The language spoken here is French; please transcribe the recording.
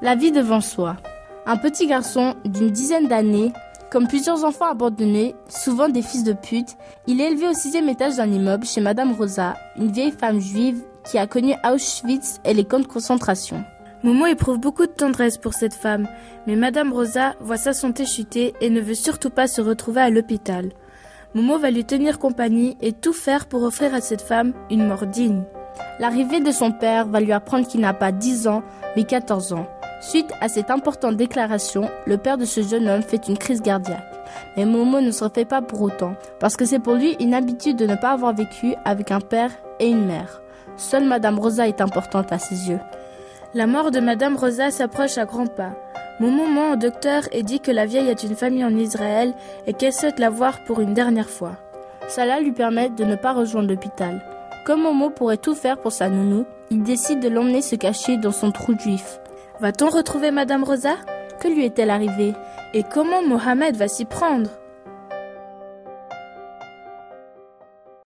La vie devant soi. Un petit garçon d'une dizaine d'années, comme plusieurs enfants abandonnés, souvent des fils de pute, il est élevé au sixième étage d'un immeuble chez Madame Rosa, une vieille femme juive qui a connu Auschwitz et les camps de concentration. Momo éprouve beaucoup de tendresse pour cette femme, mais Madame Rosa voit sa santé chuter et ne veut surtout pas se retrouver à l'hôpital. Momo va lui tenir compagnie et tout faire pour offrir à cette femme une mort digne. L'arrivée de son père va lui apprendre qu'il n'a pas 10 ans, mais 14 ans. Suite à cette importante déclaration, le père de ce jeune homme fait une crise cardiaque. Mais Momo ne se refait pas pour autant, parce que c'est pour lui une habitude de ne pas avoir vécu avec un père et une mère. Seule Madame Rosa est importante à ses yeux. La mort de Madame Rosa s'approche à grands pas. Momo ment au docteur et dit que la vieille a une famille en Israël et qu'elle souhaite la voir pour une dernière fois. Cela lui permet de ne pas rejoindre l'hôpital. Comme Momo pourrait tout faire pour sa nounou, il décide de l'emmener se cacher dans son trou juif. Va-t-on retrouver Madame Rosa? Que lui est-elle arrivée? Et comment Mohamed va s'y prendre?